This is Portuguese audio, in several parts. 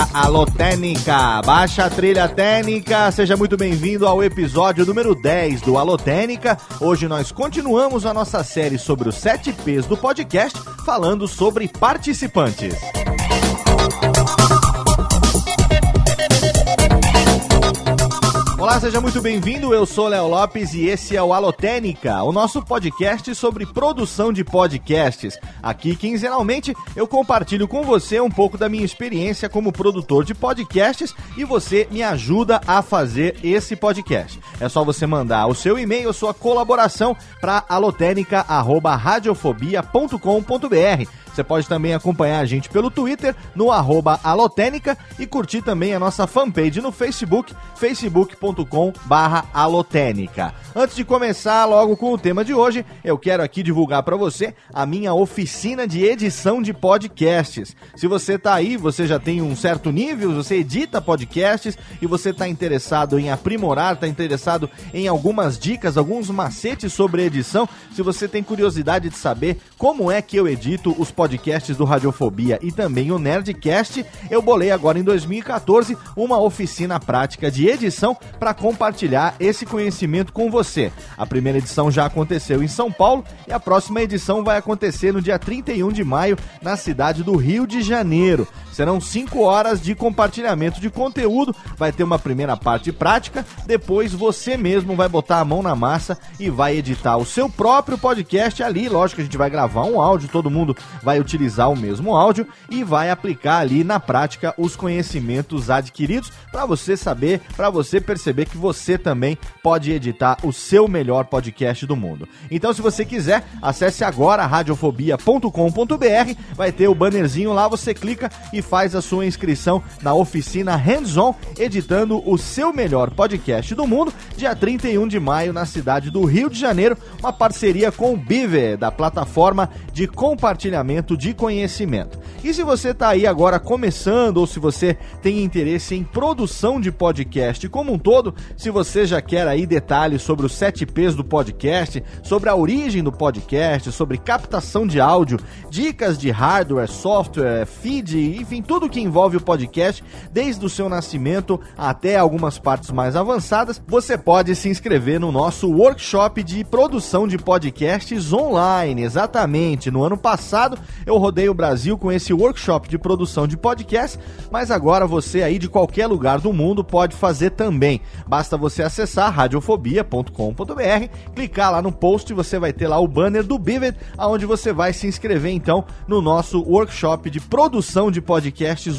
Técnica, alô Técnica, baixa a trilha técnica, seja muito bem-vindo ao episódio número 10 do Alô Técnica. Hoje nós continuamos a nossa série sobre os 7 P's do podcast, falando sobre participantes. Olá, seja muito bem-vindo. Eu sou Léo Lopes e esse é o Alotênica, o nosso podcast sobre produção de podcasts. Aqui, quinzenalmente, eu compartilho com você um pouco da minha experiência como produtor de podcasts e você me ajuda a fazer esse podcast. É só você mandar o seu e-mail, sua colaboração para alotenica@radiofobia.com.br. Você pode também acompanhar a gente pelo Twitter, no arroba Alotênica, e curtir também a nossa fanpage no Facebook, facebook.com Alotênica. Antes de começar logo com o tema de hoje, eu quero aqui divulgar para você a minha oficina de edição de podcasts. Se você tá aí, você já tem um certo nível, você edita podcasts e você tá interessado em aprimorar, tá interessado em algumas dicas, alguns macetes sobre edição, se você tem curiosidade de saber como é que eu edito os podcasts do Radiofobia e também o Nerdcast, eu bolei agora em 2014 uma oficina prática de edição para compartilhar esse conhecimento com você. A primeira edição já aconteceu em São Paulo e a próxima edição vai acontecer no dia 31 de maio na cidade do Rio de Janeiro. Serão 5 horas de compartilhamento de conteúdo, vai ter uma primeira parte prática, depois você mesmo vai botar a mão na massa e vai editar o seu próprio podcast ali. Lógico que a gente vai gravar um áudio, todo mundo vai utilizar o mesmo áudio e vai aplicar ali na prática os conhecimentos adquiridos para você saber, para você perceber que você também pode editar o seu melhor podcast do mundo. Então, se você quiser, acesse agora radiofobia.com.br, vai ter o bannerzinho lá, você clica e faz a sua inscrição na oficina Hands-On, editando o seu melhor podcast do mundo, dia 31 de maio na cidade do Rio de Janeiro, uma parceria com o Bive, da plataforma de compartilhamento de conhecimento. E se você está aí agora começando ou se você tem interesse em produção de podcast como um todo, se você já quer aí detalhes sobre os 7 P's do podcast, sobre a origem do podcast, sobre captação de áudio, dicas de hardware, software, feed, enfim, tudo que envolve o podcast, desde o seu nascimento até algumas partes mais avançadas, você pode se inscrever no nosso workshop de produção de podcasts online. Exatamente, no ano passado eu rodei o Brasil com esse workshop de produção de podcasts, mas agora você aí de qualquer lugar do mundo pode fazer também. Basta você acessar radiofobia.com.br, clicar lá no post e você vai ter lá o banner do Bivet, aonde você vai se inscrever então no nosso workshop de produção de podcasts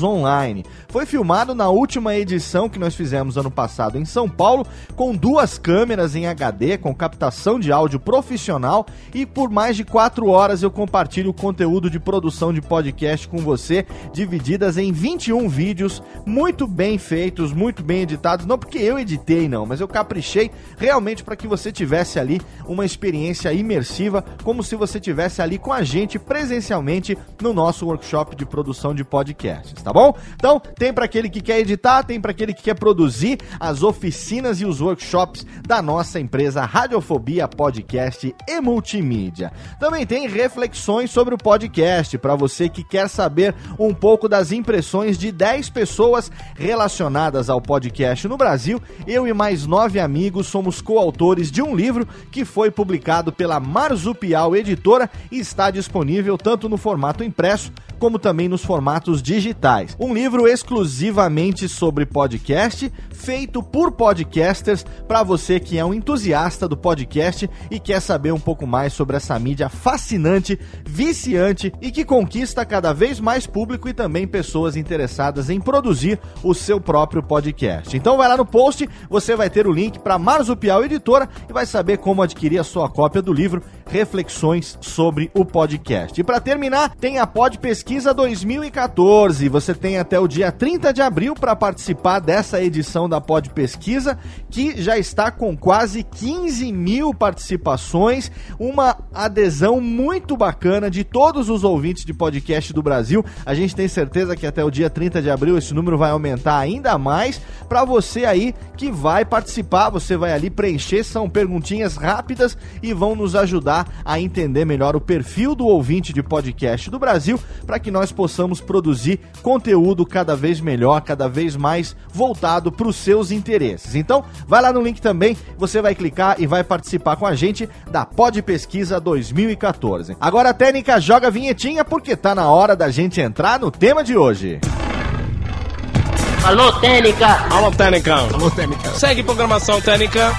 online. Foi filmado na última edição que nós fizemos ano passado em São Paulo, com duas câmeras em HD, com captação de áudio profissional e por mais de quatro horas eu compartilho o conteúdo de produção de podcast com você, divididas em 21 vídeos muito bem feitos, muito bem editados, não porque eu editei não, mas eu caprichei realmente para que você tivesse ali uma experiência imersiva, como se você tivesse ali com a gente presencialmente no nosso workshop de produção de podcasts, tá bom? Então, tem para aquele que quer editar, tem para aquele que quer produzir as oficinas e os workshops da nossa empresa Radiofobia Podcast e Multimídia. Também tem reflexões sobre o podcast para você que quer saber um pouco das impressões de 10 pessoas relacionadas ao podcast no Brasil. Eu e mais nove amigos somos coautores de um livro que foi publicado pela Marzupial Editora e está disponível tanto no formato impresso como também nos formatos digitais. Um livro exclusivamente sobre podcast, feito por podcasters, para você que é um entusiasta do podcast e quer saber um pouco mais sobre essa mídia fascinante, viciante e que conquista cada vez mais público e também pessoas interessadas em produzir o seu próprio podcast. Então vai lá no post, você vai ter o link para Marzupial Editora e vai saber como adquirir a sua cópia do livro Reflexões sobre o podcast. E para terminar, tem a Pod Pesquisa 2014. Você tem até o dia 30 de abril para participar dessa edição da Pod Pesquisa, que já está com quase 15 mil participações, uma adesão muito bacana de todos os ouvintes de podcast do Brasil. A gente tem certeza que até o dia 30 de abril esse número vai aumentar ainda mais. Para você aí que vai participar, você vai ali preencher, são perguntinhas rápidas e vão nos ajudar a entender melhor o perfil do ouvinte de podcast do Brasil, para que nós possamos produzir conteúdo cada vez melhor, cada vez mais voltado para os seus interesses. Então, vai lá no link também, você vai clicar e vai participar com a gente da Pod Pesquisa 2014. Agora a técnica joga a vinhetinha porque tá na hora da gente entrar no tema de hoje. Alô, Técnica! Alô, Técnica! Alô, Técnica! Segue programação Técnica!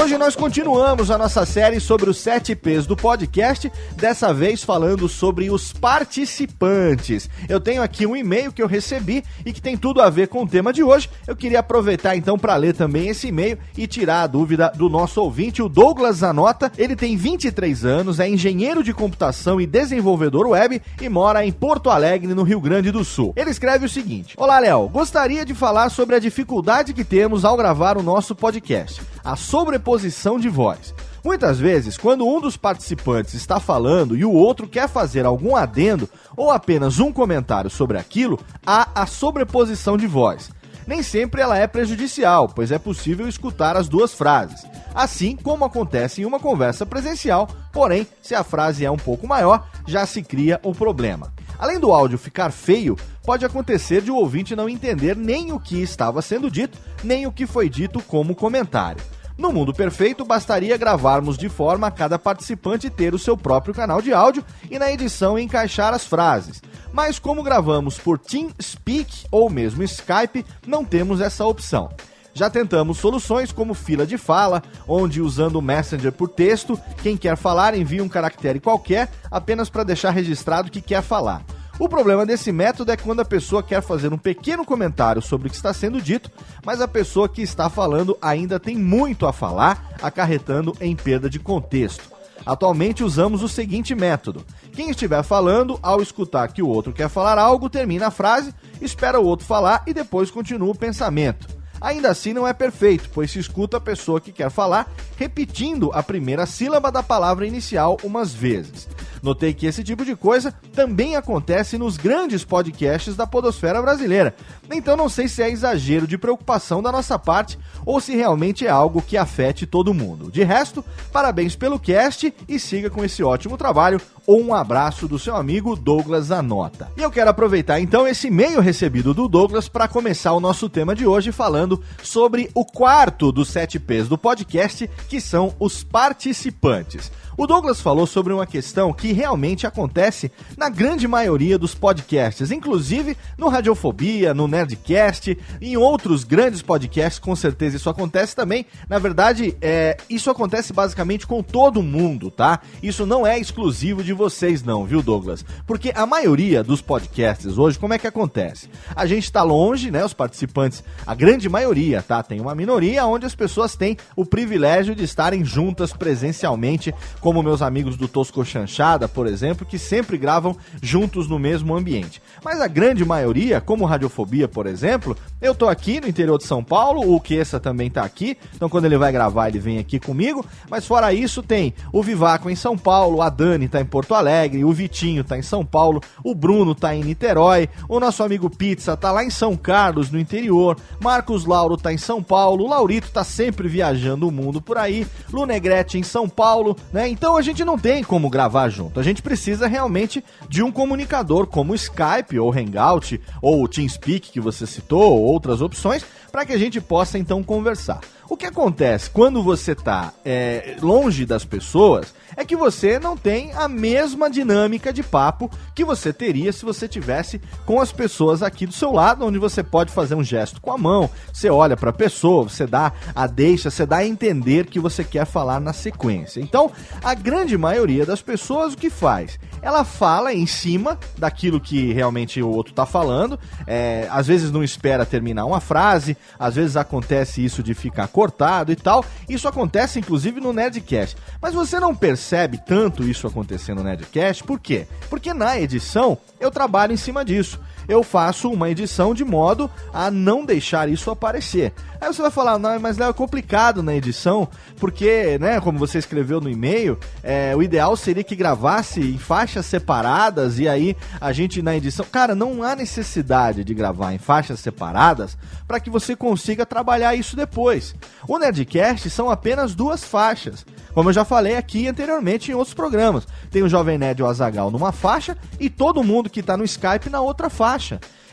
Hoje nós continuamos a nossa série sobre os 7 P's do podcast, dessa vez falando sobre os participantes. Eu tenho aqui um e-mail que eu recebi e que tem tudo a ver com o tema de hoje. Eu queria aproveitar então para ler também esse e-mail e tirar a dúvida do nosso ouvinte, o Douglas Zanota. Ele tem 23 anos, é engenheiro de computação e desenvolvedor web e mora em Porto Alegre, no Rio Grande do Sul. Ele escreve o seguinte: Olá, Léo. Gostaria de falar sobre a dificuldade que temos ao gravar o nosso podcast a sobreposição de voz. Muitas vezes, quando um dos participantes está falando e o outro quer fazer algum adendo ou apenas um comentário sobre aquilo, há a sobreposição de voz. Nem sempre ela é prejudicial, pois é possível escutar as duas frases. Assim como acontece em uma conversa presencial, porém, se a frase é um pouco maior, já se cria um problema. Além do áudio ficar feio, pode acontecer de o ouvinte não entender nem o que estava sendo dito, nem o que foi dito como comentário. No mundo perfeito, bastaria gravarmos de forma a cada participante ter o seu próprio canal de áudio e na edição encaixar as frases. Mas como gravamos por TeamSpeak ou mesmo Skype, não temos essa opção. Já tentamos soluções como fila de fala, onde usando o Messenger por texto, quem quer falar envia um caractere qualquer apenas para deixar registrado que quer falar. O problema desse método é quando a pessoa quer fazer um pequeno comentário sobre o que está sendo dito, mas a pessoa que está falando ainda tem muito a falar, acarretando em perda de contexto. Atualmente usamos o seguinte método: quem estiver falando, ao escutar que o outro quer falar algo, termina a frase, espera o outro falar e depois continua o pensamento. Ainda assim não é perfeito, pois se escuta a pessoa que quer falar repetindo a primeira sílaba da palavra inicial umas vezes. Notei que esse tipo de coisa também acontece nos grandes podcasts da podosfera brasileira. Então não sei se é exagero de preocupação da nossa parte ou se realmente é algo que afete todo mundo. De resto, parabéns pelo cast e siga com esse ótimo trabalho. Um abraço do seu amigo Douglas Anota. E eu quero aproveitar então esse e-mail recebido do Douglas para começar o nosso tema de hoje falando sobre o quarto dos sete P's do podcast, que são os participantes. O Douglas falou sobre uma questão que realmente acontece na grande maioria dos podcasts, inclusive no Radiofobia, no Nerdcast, em outros grandes podcasts, com certeza isso acontece também. Na verdade, é, isso acontece basicamente com todo mundo, tá? Isso não é exclusivo de vocês, não, viu, Douglas? Porque a maioria dos podcasts hoje, como é que acontece? A gente está longe, né? Os participantes, a grande maioria, tá? Tem uma minoria onde as pessoas têm o privilégio de estarem juntas presencialmente como meus amigos do Tosco Chanchada, por exemplo, que sempre gravam juntos no mesmo ambiente. Mas a grande maioria, como Radiofobia, por exemplo, eu tô aqui no interior de São Paulo, o Kessa também tá aqui, então quando ele vai gravar ele vem aqui comigo, mas fora isso tem o Vivaco em São Paulo, a Dani tá em Porto Alegre, o Vitinho tá em São Paulo, o Bruno tá em Niterói, o nosso amigo Pizza tá lá em São Carlos, no interior, Marcos Lauro tá em São Paulo, o Laurito tá sempre viajando o mundo por aí, Lu Negrete em São Paulo, né? Então a gente não tem como gravar junto. A gente precisa realmente de um comunicador como Skype ou Hangout ou TeamSpeak que você citou, ou outras opções, para que a gente possa então conversar. O que acontece quando você está é, longe das pessoas é que você não tem a mesma dinâmica de papo que você teria se você tivesse com as pessoas aqui do seu lado, onde você pode fazer um gesto com a mão, você olha para a pessoa, você dá a deixa, você dá a entender que você quer falar na sequência. Então, a grande maioria das pessoas o que faz? Ela fala em cima daquilo que realmente o outro está falando, é, às vezes não espera terminar uma frase, às vezes acontece isso de ficar cortado e tal. Isso acontece inclusive no Nerdcast. Mas você não percebe tanto isso acontecendo no Nerdcast, por quê? Porque na edição eu trabalho em cima disso eu faço uma edição de modo a não deixar isso aparecer. Aí você vai falar, não, mas é complicado na edição, porque, né, como você escreveu no e-mail, é, o ideal seria que gravasse em faixas separadas e aí a gente na edição. Cara, não há necessidade de gravar em faixas separadas para que você consiga trabalhar isso depois. O Nerdcast são apenas duas faixas. Como eu já falei aqui anteriormente em outros programas. Tem o Jovem Nerd e o Azagal numa faixa e todo mundo que está no Skype na outra faixa.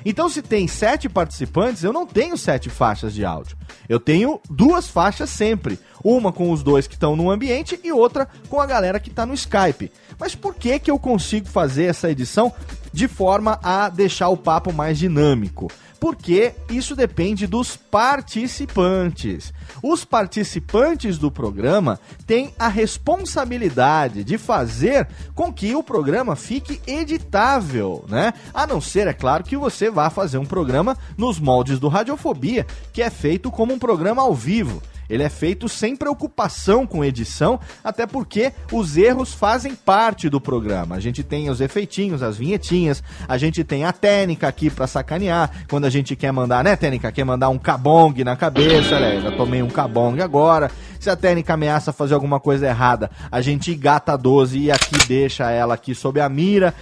Então, se tem sete participantes, eu não tenho sete faixas de áudio. Eu tenho duas faixas sempre. Uma com os dois que estão no ambiente e outra com a galera que está no Skype. Mas por que, que eu consigo fazer essa edição de forma a deixar o papo mais dinâmico? Porque isso depende dos participantes. Os participantes do programa têm a responsabilidade de fazer com que o programa fique editável, né? A não ser, é claro, que você vá fazer um programa nos moldes do Radiofobia, que é feito como um programa ao vivo. Ele é feito sem preocupação com edição, até porque os erros fazem parte do programa. A gente tem os efeitinhos, as vinhetinhas, a gente tem a técnica aqui para sacanear. Quando a gente quer mandar, né, técnica? Quer mandar um cabong na cabeça, né? Já tomei um cabong agora. Se a técnica ameaça fazer alguma coisa errada, a gente engata a 12 e aqui deixa ela aqui sob a mira,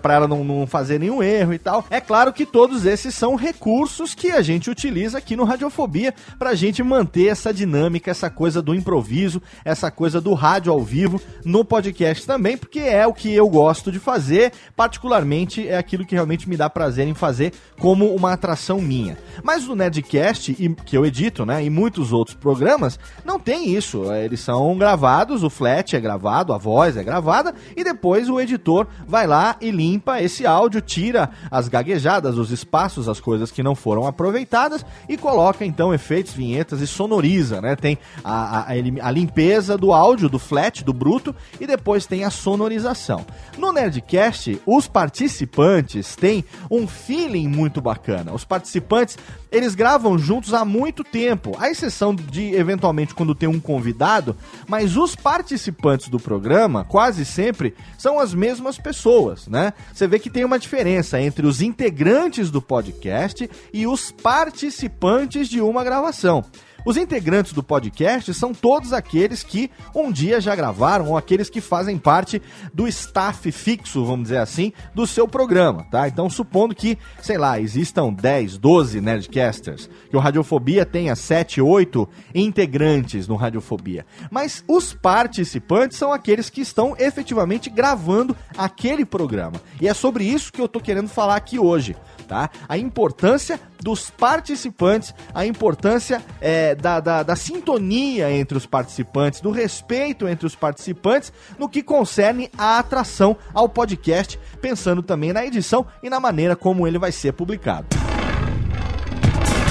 para ela não, não fazer nenhum erro e tal. É claro que todos esses são recursos que a gente utiliza aqui no Radiofobia pra gente manter essa dinâmica, essa coisa do improviso, essa coisa do rádio ao vivo no podcast também, porque é o que eu gosto de fazer, particularmente é aquilo que realmente me dá prazer em fazer como uma atração minha. Mas o Nedcast, que eu edito, né, e muitos outros programas, não tem tem isso. Eles são gravados, o flat é gravado, a voz é gravada, e depois o editor vai lá e limpa esse áudio, tira as gaguejadas, os espaços, as coisas que não foram aproveitadas e coloca então efeitos, vinhetas e sonoriza, né? Tem a, a, a limpeza do áudio, do flat, do bruto, e depois tem a sonorização. No Nerdcast, os participantes têm um feeling muito bacana. Os participantes, eles gravam juntos há muito tempo, à exceção de, eventualmente, quando tem um convidado, mas os participantes do programa, quase sempre, são as mesmas pessoas, né? Você vê que tem uma diferença entre os integrantes do podcast e os participantes de uma gravação. Os integrantes do podcast são todos aqueles que um dia já gravaram ou aqueles que fazem parte do staff fixo, vamos dizer assim, do seu programa, tá? Então, supondo que, sei lá, existam 10, 12 Nerdcasters, que o Radiofobia tenha 7, 8 integrantes no Radiofobia. Mas os participantes são aqueles que estão efetivamente gravando aquele programa. E é sobre isso que eu tô querendo falar aqui hoje tá? A importância dos participantes, a importância é, da, da, da, sintonia entre os participantes, do respeito entre os participantes no que concerne a atração ao podcast, pensando também na edição e na maneira como ele vai ser publicado.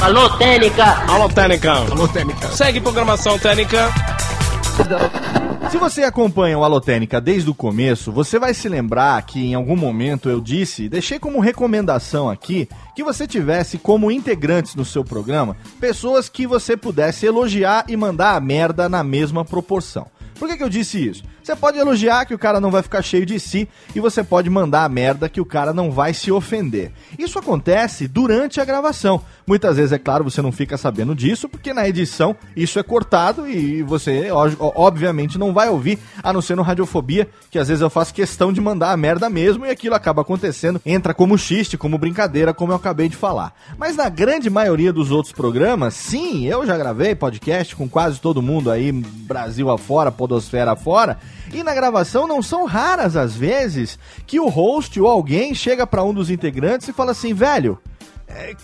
Alô, Técnica! Alô, Técnica! Alô, Técnica! Segue programação Técnica! Se você acompanha o Alotênica desde o começo, você vai se lembrar que em algum momento eu disse, deixei como recomendação aqui, que você tivesse como integrantes no seu programa pessoas que você pudesse elogiar e mandar a merda na mesma proporção. Por que, que eu disse isso? Você pode elogiar que o cara não vai ficar cheio de si e você pode mandar a merda que o cara não vai se ofender. Isso acontece durante a gravação. Muitas vezes, é claro, você não fica sabendo disso, porque na edição isso é cortado e você, obviamente, não vai ouvir, a não ser no Radiofobia, que às vezes eu faço questão de mandar a merda mesmo e aquilo acaba acontecendo, entra como xiste, como brincadeira, como eu acabei de falar. Mas na grande maioria dos outros programas, sim, eu já gravei podcast com quase todo mundo aí, Brasil afora, Podosfera afora, e na gravação não são raras as vezes que o host ou alguém chega para um dos integrantes e fala assim, velho É,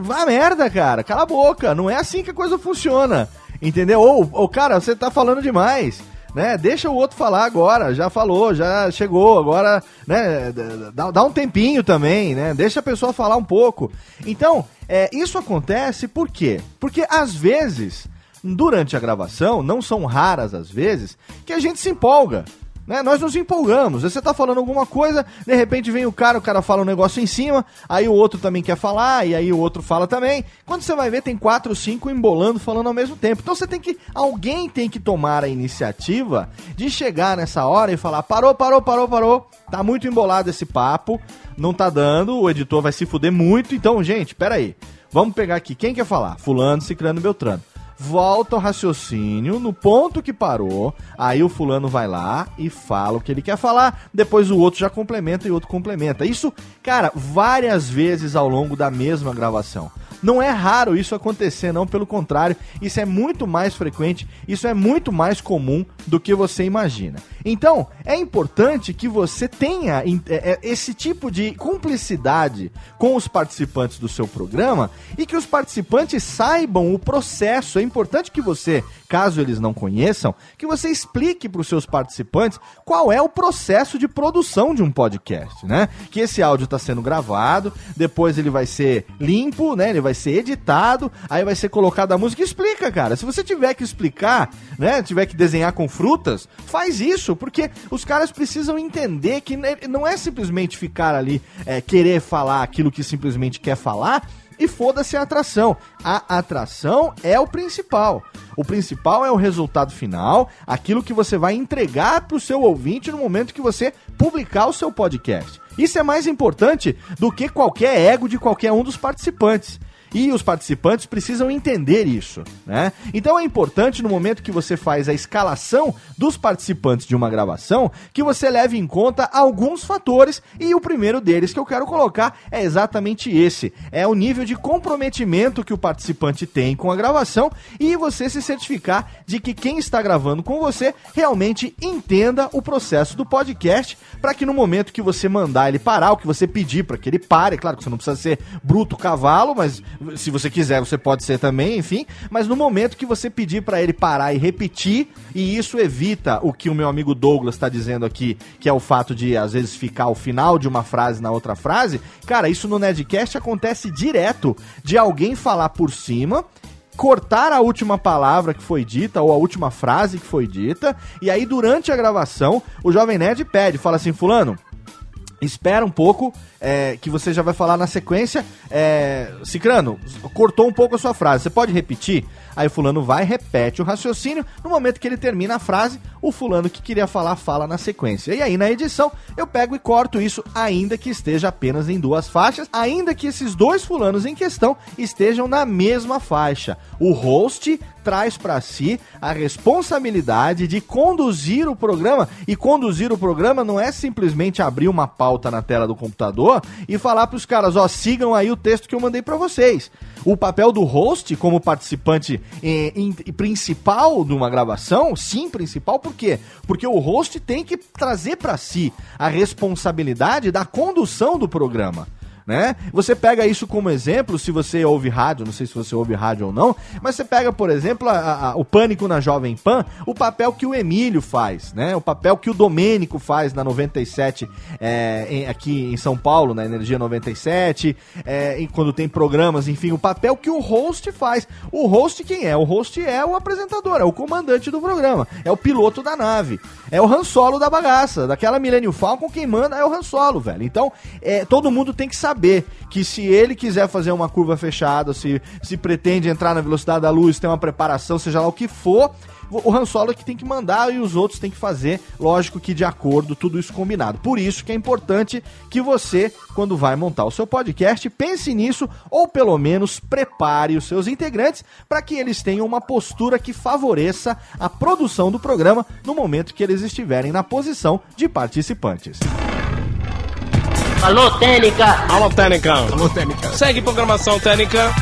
vá merda, cara. Cala a boca. Não é assim que a coisa funciona. Entendeu? Ou, ou cara, você tá falando demais né? Deixa o outro falar agora, já falou, já chegou, agora, né? Dá, dá, um tempinho também, né? Deixa a pessoa falar um pouco. Então, é, isso acontece por quê? Porque às vezes, durante a gravação, não são raras as vezes, que a gente se empolga. Né? Nós nos empolgamos. Você tá falando alguma coisa, de repente vem o cara, o cara fala um negócio em cima, aí o outro também quer falar, e aí o outro fala também. Quando você vai ver, tem quatro, cinco embolando falando ao mesmo tempo. Então você tem que. Alguém tem que tomar a iniciativa de chegar nessa hora e falar: parou, parou, parou, parou. Tá muito embolado esse papo, não tá dando, o editor vai se fuder muito. Então, gente, peraí. Vamos pegar aqui. Quem quer falar? Fulano, Ciclano, Beltrano volta ao raciocínio no ponto que parou. Aí o fulano vai lá e fala o que ele quer falar. Depois o outro já complementa e o outro complementa. Isso, cara, várias vezes ao longo da mesma gravação. Não é raro isso acontecer, não, pelo contrário, isso é muito mais frequente, isso é muito mais comum do que você imagina. Então, é importante que você tenha é, é, esse tipo de cumplicidade com os participantes do seu programa e que os participantes saibam o processo. É importante que você, caso eles não conheçam, que você explique para os seus participantes qual é o processo de produção de um podcast, né? Que esse áudio está sendo gravado, depois ele vai ser limpo, né? Ele vai ser editado, aí vai ser colocado a música. Explica, cara. Se você tiver que explicar, né? Tiver que desenhar com frutas, faz isso, porque os caras precisam entender que não é simplesmente ficar ali, é, querer falar aquilo que simplesmente quer falar e foda-se a atração. A atração é o principal. O principal é o resultado final, aquilo que você vai entregar para o seu ouvinte no momento que você publicar o seu podcast. Isso é mais importante do que qualquer ego de qualquer um dos participantes. E os participantes precisam entender isso, né? Então é importante no momento que você faz a escalação dos participantes de uma gravação que você leve em conta alguns fatores e o primeiro deles que eu quero colocar é exatamente esse: é o nível de comprometimento que o participante tem com a gravação e você se certificar de que quem está gravando com você realmente entenda o processo do podcast para que no momento que você mandar ele parar, o que você pedir para que ele pare, claro que você não precisa ser bruto cavalo, mas se você quiser, você pode ser também, enfim. Mas no momento que você pedir para ele parar e repetir, e isso evita o que o meu amigo Douglas está dizendo aqui, que é o fato de às vezes ficar o final de uma frase na outra frase, cara, isso no Nedcast acontece direto de alguém falar por cima cortar a última palavra que foi dita ou a última frase que foi dita, e aí durante a gravação o Jovem Nerd pede, fala assim, fulano, espera um pouco, é, que você já vai falar na sequência. É, Cicrano, cortou um pouco a sua frase, você pode repetir? Aí o fulano vai, repete o raciocínio. No momento que ele termina a frase, o fulano que queria falar fala na sequência. E aí na edição eu pego e corto isso, ainda que esteja apenas em duas faixas, ainda que esses dois fulanos em questão estejam na mesma faixa. O host traz para si a responsabilidade de conduzir o programa. E conduzir o programa não é simplesmente abrir uma pauta na tela do computador e falar para os caras, ó, sigam aí o texto que eu mandei para vocês. O papel do host como participante eh, principal de uma gravação, sim, principal, por quê? Porque o host tem que trazer para si a responsabilidade da condução do programa né? Você pega isso como exemplo, se você ouve rádio, não sei se você ouve rádio ou não, mas você pega, por exemplo, a, a, o Pânico na Jovem Pan, o papel que o Emílio faz, né? O papel que o Domênico faz na 97, é, em, aqui em São Paulo, na Energia 97, é, quando tem programas, enfim, o papel que o host faz. O host quem é? O host é o apresentador, é o comandante do programa, é o piloto da nave, é o Han Solo da bagaça, daquela Millennium Falcon, quem manda é o Han Solo, velho. Então, é, todo mundo tem que saber saber que se ele quiser fazer uma curva fechada, se, se pretende entrar na velocidade da luz, tem uma preparação, seja lá o que for, o Han Solo é que tem que mandar e os outros têm que fazer, lógico que de acordo, tudo isso combinado. Por isso que é importante que você, quando vai montar o seu podcast, pense nisso ou pelo menos prepare os seus integrantes para que eles tenham uma postura que favoreça a produção do programa no momento que eles estiverem na posição de participantes. Alô, Técnica! Alô, Técnica! Alô, Técnica! Segue programação Técnica!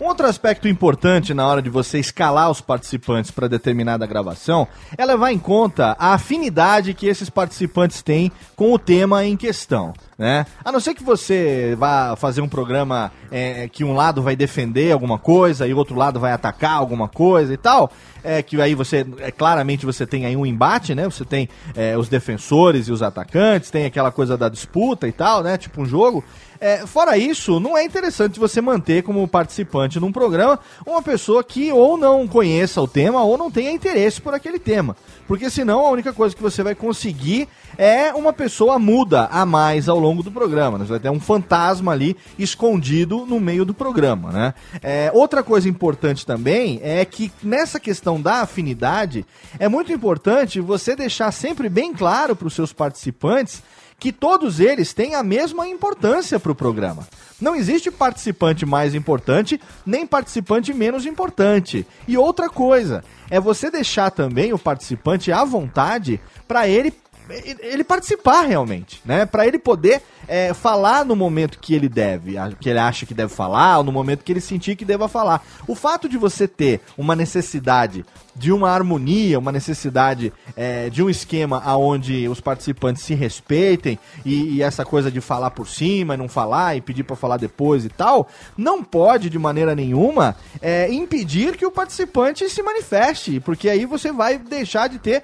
Um outro aspecto importante na hora de você escalar os participantes para determinada gravação é levar em conta a afinidade que esses participantes têm com o tema em questão. Né? A não ser que você vá fazer um programa é, que um lado vai defender alguma coisa e o outro lado vai atacar alguma coisa e tal, é que aí você, é, claramente você tem aí um embate, né? Você tem é, os defensores e os atacantes, tem aquela coisa da disputa e tal, né? Tipo um jogo. É, fora isso, não é interessante você manter como participante num programa uma pessoa que ou não conheça o tema ou não tenha interesse por aquele tema. Porque senão a única coisa que você vai conseguir é uma pessoa muda a mais ao longo do programa. Né? Você vai ter um fantasma ali escondido no meio do programa. Né? É, outra coisa importante também é que nessa questão da afinidade é muito importante você deixar sempre bem claro para os seus participantes que todos eles têm a mesma importância para o programa. Não existe participante mais importante, nem participante menos importante. E outra coisa, é você deixar também o participante à vontade para ele ele participar realmente, né? Para ele poder é, falar no momento que ele deve, que ele acha que deve falar, ou no momento que ele sentir que deva falar. O fato de você ter uma necessidade de uma harmonia, uma necessidade é, de um esquema onde os participantes se respeitem e, e, essa coisa de falar por cima e não falar e pedir para falar depois e tal, não pode de maneira nenhuma é, impedir que o participante se manifeste, porque aí você vai deixar de ter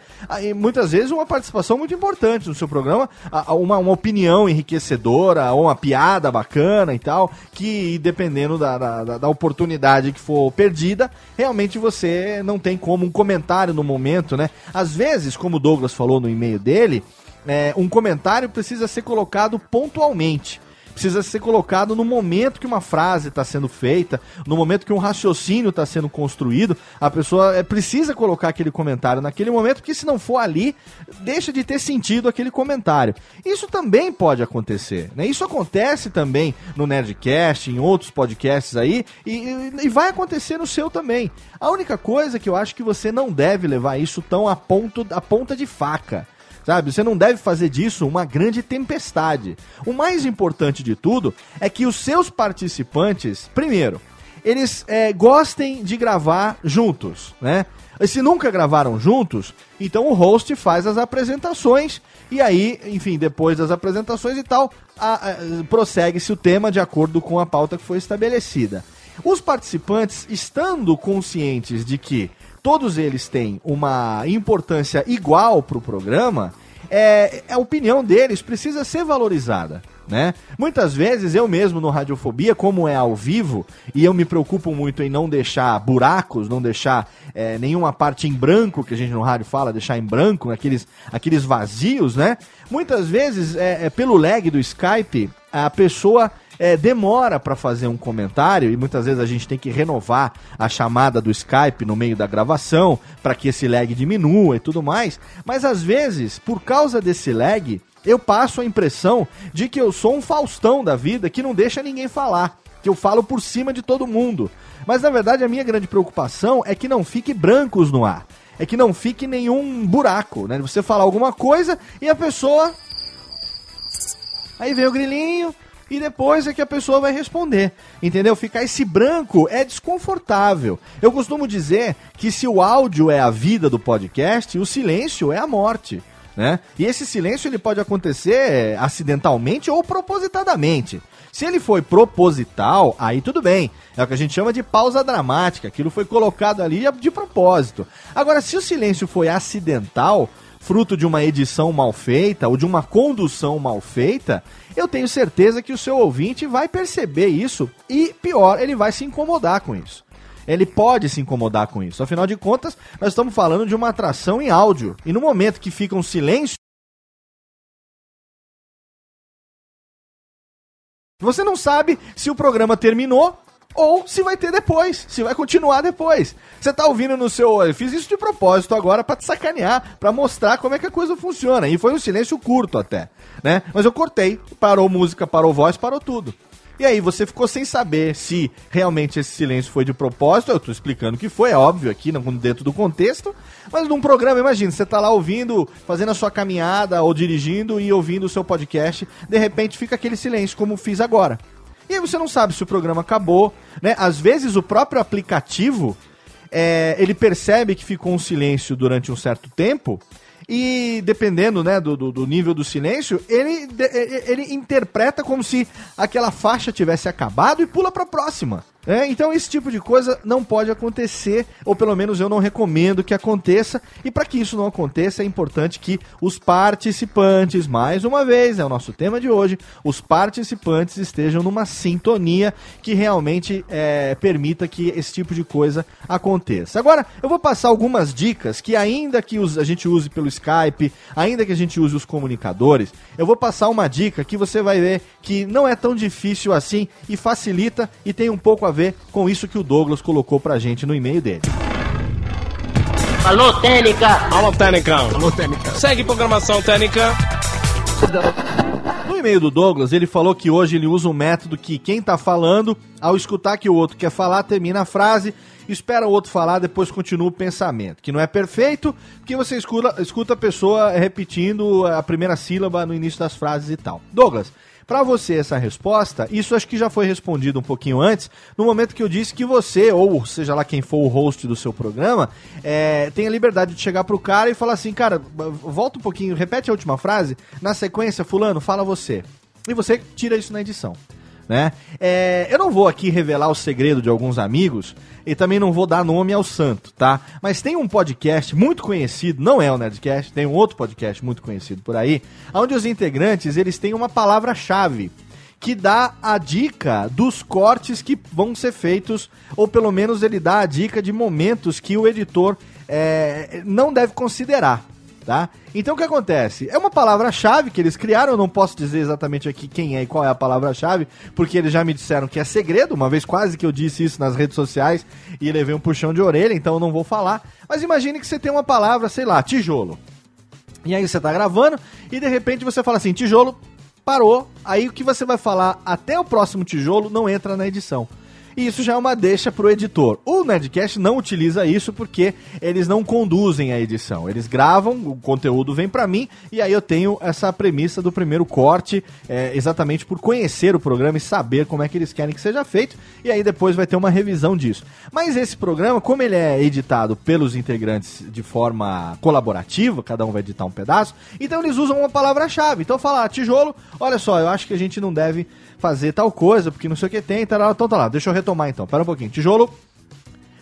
muitas vezes uma participação muito importante no seu programa, uma, uma opinião enriquecedora, ou uma piada bacana e tal, que dependendo da, da, da oportunidade que for perdida, realmente você não tem como um comentário no momento, né? Às vezes, como o Douglas falou no e-mail dele, é, um comentário precisa ser colocado pontualmente precisa ser colocado no momento que uma frase está sendo feita, no momento que um raciocínio está sendo construído, a pessoa é, precisa colocar aquele comentário naquele momento, porque se não for ali, deixa de ter sentido aquele comentário. Isso também pode acontecer, né? Isso acontece também no Nerdcast, em outros podcasts aí, e, e vai acontecer no seu também. A única coisa que eu acho que você não deve levar isso tão a, ponto, a ponta de faca. Sabe? Você não deve fazer disso uma grande tempestade. O mais importante de tudo é que os seus participantes, primeiro, eles é, gostem de gravar juntos, né? E se nunca gravaram juntos, então o host faz as apresentações e aí, enfim, depois das apresentações e tal, prossegue-se o tema de acordo com a pauta que foi estabelecida. Os participantes, estando conscientes de que todos eles têm uma importância igual para o programa, é, a opinião deles precisa ser valorizada. Né? Muitas vezes eu mesmo no Radiofobia, como é ao vivo, e eu me preocupo muito em não deixar buracos, não deixar é, nenhuma parte em branco, que a gente no rádio fala, deixar em branco, aqueles, aqueles vazios, né? Muitas vezes, é, é pelo lag do Skype, a pessoa é, demora para fazer um comentário e muitas vezes a gente tem que renovar a chamada do Skype no meio da gravação para que esse lag diminua e tudo mais. Mas às vezes, por causa desse lag, eu passo a impressão de que eu sou um Faustão da vida que não deixa ninguém falar, que eu falo por cima de todo mundo. Mas na verdade a minha grande preocupação é que não fique brancos no ar. É que não fique nenhum buraco, né? Você falar alguma coisa e a pessoa. Aí vem o grilinho, e depois é que a pessoa vai responder. Entendeu? Ficar esse branco é desconfortável. Eu costumo dizer que se o áudio é a vida do podcast, o silêncio é a morte. Né? E esse silêncio ele pode acontecer acidentalmente ou propositadamente. Se ele foi proposital, aí tudo bem. É o que a gente chama de pausa dramática. Aquilo foi colocado ali de propósito. Agora, se o silêncio foi acidental, fruto de uma edição mal feita ou de uma condução mal feita, eu tenho certeza que o seu ouvinte vai perceber isso e, pior, ele vai se incomodar com isso. Ele pode se incomodar com isso. Afinal de contas, nós estamos falando de uma atração em áudio. E no momento que fica um silêncio, você não sabe se o programa terminou ou se vai ter depois, se vai continuar depois. Você tá ouvindo no seu. Eu fiz isso de propósito agora para te sacanear, para mostrar como é que a coisa funciona. E foi um silêncio curto até, né? Mas eu cortei, parou música, parou voz, parou tudo. E aí você ficou sem saber se realmente esse silêncio foi de propósito. Eu tô explicando que foi, é óbvio, aqui dentro do contexto. Mas num programa, imagina, você tá lá ouvindo, fazendo a sua caminhada ou dirigindo e ouvindo o seu podcast, de repente fica aquele silêncio, como fiz agora. E aí você não sabe se o programa acabou, né? Às vezes o próprio aplicativo, é, ele percebe que ficou um silêncio durante um certo tempo e dependendo né, do, do, do nível do silêncio, ele, ele interpreta como se aquela faixa tivesse acabado e pula para a próxima. É, então esse tipo de coisa não pode acontecer, ou pelo menos eu não recomendo que aconteça. E para que isso não aconteça, é importante que os participantes, mais uma vez, é o nosso tema de hoje, os participantes estejam numa sintonia que realmente é, permita que esse tipo de coisa aconteça. Agora, eu vou passar algumas dicas que ainda que a gente use pelo Skype, ainda que a gente use os comunicadores, eu vou passar uma dica que você vai ver que não é tão difícil assim e facilita e tem um pouco a ver com isso que o Douglas colocou pra gente no e-mail dele. Alô, Técnica! Alô, Técnica! Alô, Técnica! Segue programação Técnica! No e-mail do Douglas, ele falou que hoje ele usa um método que quem tá falando, ao escutar que o outro quer falar, termina a frase, espera o outro falar, depois continua o pensamento. Que não é perfeito, porque você escuta, escuta a pessoa repetindo a primeira sílaba no início das frases e tal. Douglas, para você, essa resposta, isso acho que já foi respondido um pouquinho antes, no momento que eu disse que você, ou seja lá quem for o host do seu programa, é, tem a liberdade de chegar pro cara e falar assim, cara, volta um pouquinho, repete a última frase, na sequência, fulano, fala você. E você tira isso na edição né? É, eu não vou aqui revelar o segredo de alguns amigos e também não vou dar nome ao santo, tá? Mas tem um podcast muito conhecido, não é o Nerdcast, tem um outro podcast muito conhecido por aí, onde os integrantes eles têm uma palavra-chave que dá a dica dos cortes que vão ser feitos, ou pelo menos ele dá a dica de momentos que o editor é, não deve considerar tá? Então o que acontece? É uma palavra-chave que eles criaram, eu não posso dizer exatamente aqui quem é e qual é a palavra-chave, porque eles já me disseram que é segredo, uma vez quase que eu disse isso nas redes sociais e levei um puxão de orelha, então eu não vou falar. Mas imagine que você tem uma palavra, sei lá, tijolo. E aí você tá gravando e de repente você fala assim, tijolo parou, aí o que você vai falar até o próximo tijolo não entra na edição. E isso já é uma deixa pro editor. O Nerdcast não utiliza isso porque eles não conduzem a edição. Eles gravam, o conteúdo vem para mim e aí eu tenho essa premissa do primeiro corte, é, exatamente por conhecer o programa e saber como é que eles querem que seja feito. E aí depois vai ter uma revisão disso. Mas esse programa, como ele é editado pelos integrantes de forma colaborativa, cada um vai editar um pedaço, então eles usam uma palavra-chave. Então fala, ah, tijolo, olha só, eu acho que a gente não deve fazer tal coisa, porque não sei o que tem, então tá lá, deixa eu retomar então, pera um pouquinho, tijolo.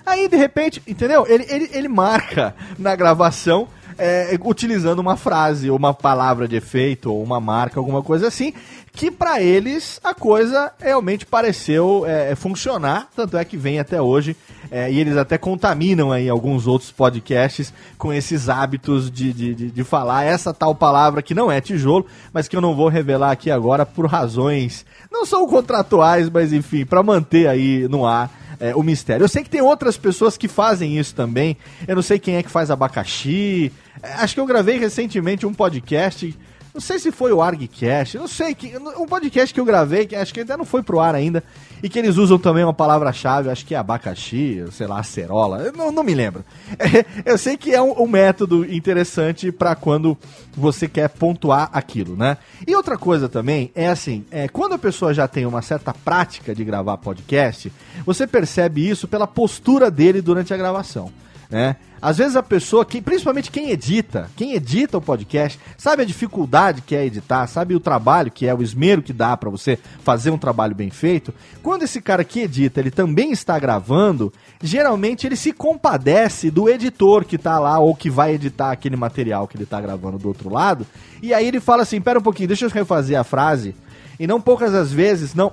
Aí, de repente, entendeu? Ele, ele, ele marca na gravação é, utilizando uma frase, ou uma palavra de efeito, ou uma marca, alguma coisa assim, que para eles a coisa realmente pareceu é, funcionar, tanto é que vem até hoje, é, e eles até contaminam aí alguns outros podcasts com esses hábitos de, de, de, de falar essa tal palavra que não é tijolo, mas que eu não vou revelar aqui agora por razões não são contratuais, mas enfim, para manter aí no ar é, o mistério. Eu sei que tem outras pessoas que fazem isso também. Eu não sei quem é que faz abacaxi. É, acho que eu gravei recentemente um podcast não sei se foi o ArgCast, não sei. Que, um podcast que eu gravei, que acho que ainda não foi pro ar ainda, e que eles usam também uma palavra-chave, acho que é abacaxi, sei lá, acerola, não, não me lembro. É, eu sei que é um, um método interessante para quando você quer pontuar aquilo, né? E outra coisa também é assim: é, quando a pessoa já tem uma certa prática de gravar podcast, você percebe isso pela postura dele durante a gravação né? Às vezes a pessoa, que, principalmente quem edita, quem edita o podcast, sabe a dificuldade que é editar, sabe o trabalho que é, o esmero que dá para você fazer um trabalho bem feito. Quando esse cara que edita, ele também está gravando, geralmente ele se compadece do editor que tá lá ou que vai editar aquele material que ele tá gravando do outro lado. E aí ele fala assim: "Pera um pouquinho, deixa eu refazer a frase". E não poucas as vezes, não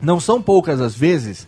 não são poucas as vezes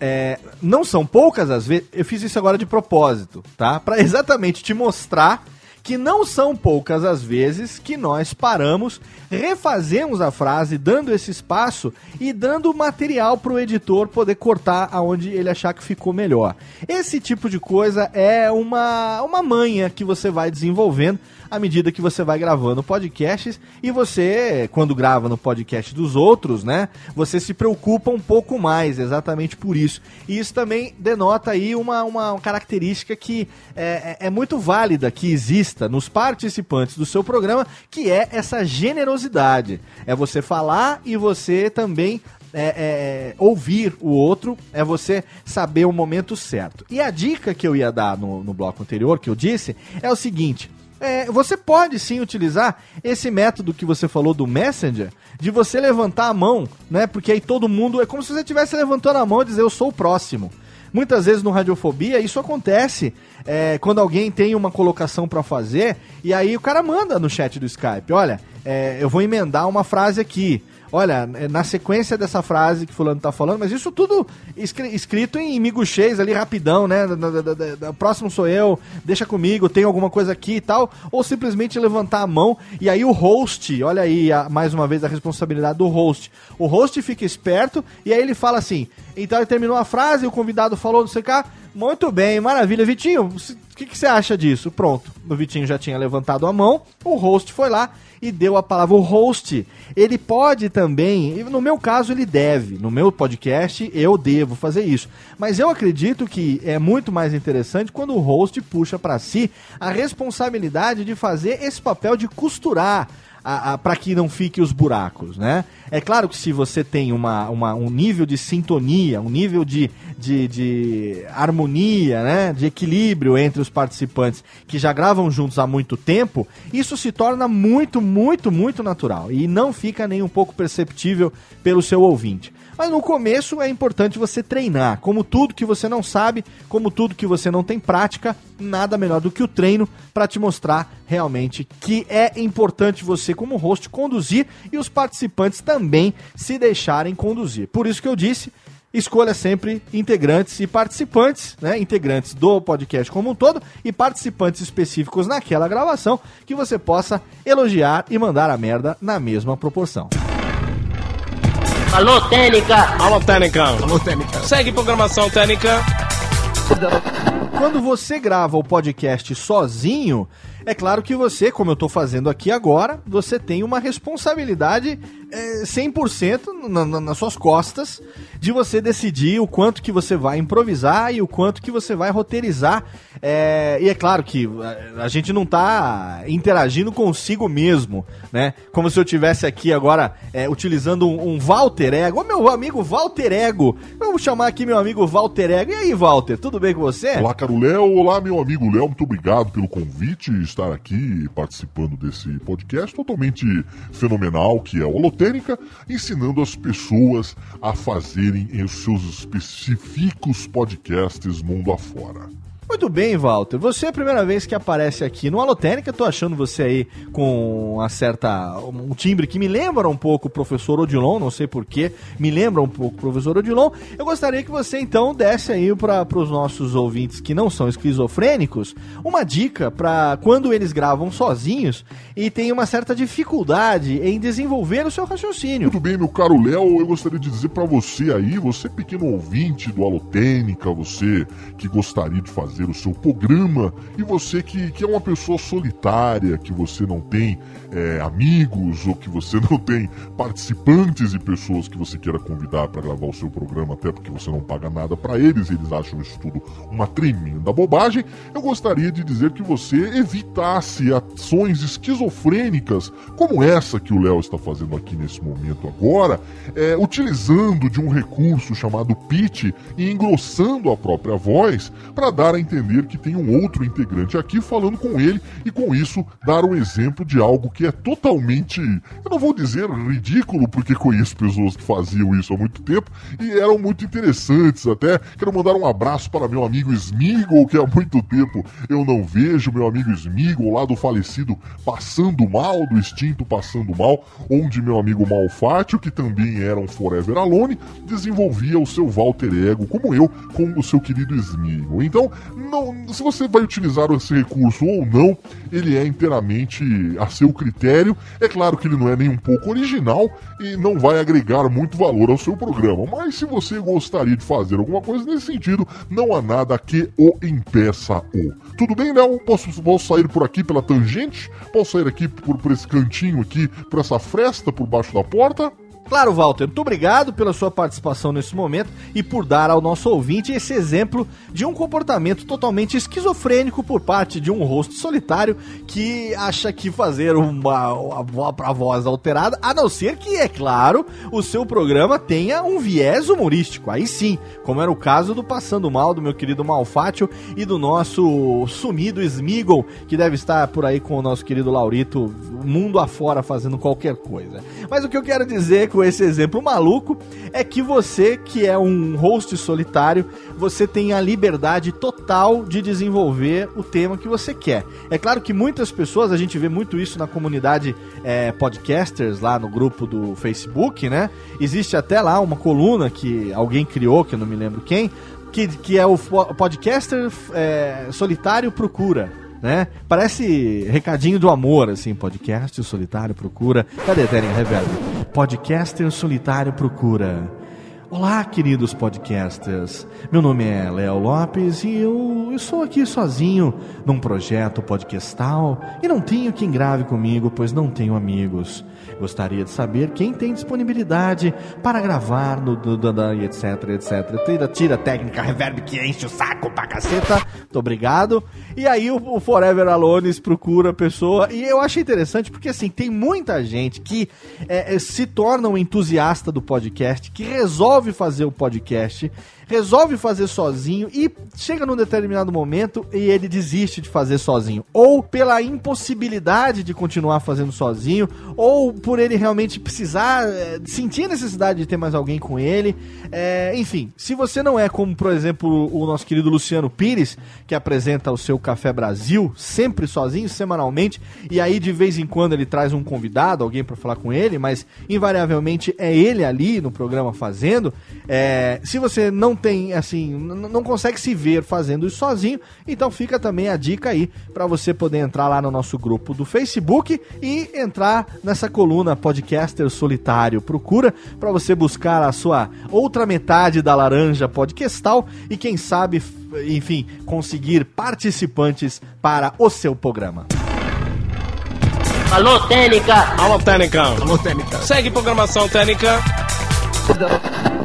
é, não são poucas as vezes. Eu fiz isso agora de propósito, tá? Para exatamente te mostrar que não são poucas as vezes que nós paramos, refazemos a frase, dando esse espaço e dando material para o editor poder cortar aonde ele achar que ficou melhor. Esse tipo de coisa é uma, uma manha que você vai desenvolvendo à medida que você vai gravando podcasts e você, quando grava no podcast dos outros, né, você se preocupa um pouco mais, exatamente por isso. E isso também denota aí uma, uma característica que é, é, é muito válida que exista nos participantes do seu programa, que é essa generosidade. É você falar e você também é, é, ouvir o outro, é você saber o momento certo. E a dica que eu ia dar no, no bloco anterior, que eu disse, é o seguinte. É, você pode sim utilizar esse método que você falou do Messenger, de você levantar a mão, né? Porque aí todo mundo. É como se você estivesse levantando a mão e dizer eu sou o próximo. Muitas vezes no Radiofobia isso acontece é, quando alguém tem uma colocação para fazer e aí o cara manda no chat do Skype: olha, é, eu vou emendar uma frase aqui olha, é, na sequência dessa frase que fulano tá falando, mas isso tudo escrito em miguxês ali rapidão, né? Próximo sou eu, deixa comigo, tem alguma coisa aqui e tal, ou simplesmente levantar a mão e aí o host, olha aí a, mais uma vez a responsabilidade do host. O host fica esperto e aí ele fala assim: então ele terminou a frase, o convidado falou, não sei o que, muito bem, maravilha. Vitinho, o que, que você acha disso? Pronto, o Vitinho já tinha levantado a mão, o host foi lá e deu a palavra. O host, ele pode também, no meu caso ele deve, no meu podcast eu devo fazer isso. Mas eu acredito que é muito mais interessante quando o host puxa para si a responsabilidade de fazer esse papel de costurar para que não fique os buracos, né? É claro que se você tem uma, uma, um nível de sintonia, um nível de, de, de, harmonia, né? De equilíbrio entre os participantes que já gravam juntos há muito tempo, isso se torna muito, muito, muito natural e não fica nem um pouco perceptível pelo seu ouvinte. Mas no começo é importante você treinar. Como tudo que você não sabe, como tudo que você não tem prática, nada melhor do que o treino para te mostrar realmente que é importante você, como host, conduzir e os participantes também se deixarem conduzir. Por isso que eu disse. Escolha sempre integrantes e participantes, né? Integrantes do podcast como um todo e participantes específicos naquela gravação que você possa elogiar e mandar a merda na mesma proporção. Alô, Técnica! Alô, Técnica! Alô, Técnica! Segue programação Técnica! Quando você grava o podcast sozinho, é claro que você, como eu estou fazendo aqui agora, você tem uma responsabilidade é, 100% na, na, nas suas costas de você decidir o quanto que você vai improvisar e o quanto que você vai roteirizar. É, e é claro que a gente não está interagindo consigo mesmo, né? Como se eu tivesse aqui agora é, utilizando um, um Walter Ego. Ô meu amigo Walter Ego. Vamos chamar aqui meu amigo Walter Ego. E aí, Walter, tudo bem com você? Olá, caro Léo. Olá, meu amigo Léo. Muito obrigado pelo convite estar aqui participando desse podcast totalmente fenomenal que é o Holotênica, ensinando as pessoas a fazerem os seus específicos podcasts mundo afora. Muito bem, Walter. Você é a primeira vez que aparece aqui no Alotênica. Tô achando você aí com uma certa. um timbre que me lembra um pouco o professor Odilon, não sei porquê, me lembra um pouco o professor Odilon. Eu gostaria que você então desse aí para os nossos ouvintes que não são esquizofrênicos uma dica para quando eles gravam sozinhos e tem uma certa dificuldade em desenvolver o seu raciocínio. Muito bem, meu caro Léo, eu gostaria de dizer para você aí, você pequeno ouvinte do Alotênica, você que gostaria de fazer fazer o seu programa e você que, que é uma pessoa solitária, que você não tem é, amigos ou que você não tem participantes e pessoas que você queira convidar para gravar o seu programa, até porque você não paga nada para eles, eles acham isso tudo uma tremenda bobagem. Eu gostaria de dizer que você evitasse ações esquizofrênicas como essa que o Léo está fazendo aqui nesse momento agora, é, utilizando de um recurso chamado pitch e engrossando a própria voz para dar a entender que tem um outro integrante aqui falando com ele e com isso dar um exemplo de algo que é totalmente, eu não vou dizer ridículo, porque conheço pessoas que faziam isso há muito tempo e eram muito interessantes até. Quero mandar um abraço para meu amigo Smigol, que há muito tempo eu não vejo, meu amigo Smigol, lá do falecido Passando Mal, do extinto Passando Mal, onde meu amigo Malfátio, que também era um Forever Alone, desenvolvia o seu Walter Ego, como eu, com o seu querido Smigol. Então, não, se você vai utilizar esse recurso ou não, ele é inteiramente a seu critério. É claro que ele não é nem um pouco original e não vai agregar muito valor ao seu programa, mas se você gostaria de fazer alguma coisa nesse sentido, não há nada que o impeça o. Tudo bem, Léo? Posso, posso sair por aqui pela tangente? Posso sair aqui por, por esse cantinho aqui, por essa fresta por baixo da porta? Claro, Walter, muito obrigado pela sua participação nesse momento e por dar ao nosso ouvinte esse exemplo de um comportamento totalmente esquizofrênico por parte de um rosto solitário que acha que fazer uma, uma, uma voz alterada, a não ser que, é claro, o seu programa tenha um viés humorístico. Aí sim, como era o caso do Passando Mal, do meu querido Malfátio e do nosso sumido Smigol, que deve estar por aí com o nosso querido Laurito, mundo afora fazendo qualquer coisa. Mas o que eu quero dizer com esse exemplo maluco é que você, que é um host solitário, você tem a liberdade total de desenvolver o tema que você quer. É claro que muitas pessoas, a gente vê muito isso na comunidade é, podcasters, lá no grupo do Facebook, né? Existe até lá uma coluna que alguém criou, que eu não me lembro quem, que, que é o podcaster é, solitário procura né? Parece recadinho do amor, assim, podcast solitário procura. Cadê Teren Reverb? Podcaster solitário procura. Olá, queridos podcasters. Meu nome é Léo Lopes e eu, sou aqui sozinho num projeto podcastal e não tenho quem grave comigo, pois não tenho amigos. Gostaria de saber quem tem disponibilidade para gravar no etc, etc. Tira, tira técnica reverb que enche o saco pra caceta. Muito obrigado. E aí o, o Forever Alones procura a pessoa. E eu acho interessante porque assim, tem muita gente que é, é se torna um entusiasta do podcast, que resolve fazer o podcast resolve fazer sozinho e chega num determinado momento e ele desiste de fazer sozinho. Ou pela impossibilidade de continuar fazendo sozinho, ou por ele realmente precisar, é, sentir a necessidade de ter mais alguém com ele. É, enfim, se você não é como, por exemplo, o nosso querido Luciano Pires, que apresenta o seu Café Brasil, sempre sozinho, semanalmente, e aí de vez em quando ele traz um convidado, alguém para falar com ele, mas invariavelmente é ele ali no programa fazendo. É, se você não tem, assim, não consegue se ver fazendo isso sozinho, então fica também a dica aí para você poder entrar lá no nosso grupo do Facebook e entrar nessa coluna Podcaster Solitário. Procura para você buscar a sua outra metade da laranja podcastal e quem sabe, enfim, conseguir participantes para o seu programa. Alô, Técnica! Alô, Técnica! Alô, Técnica! Segue programação Técnica!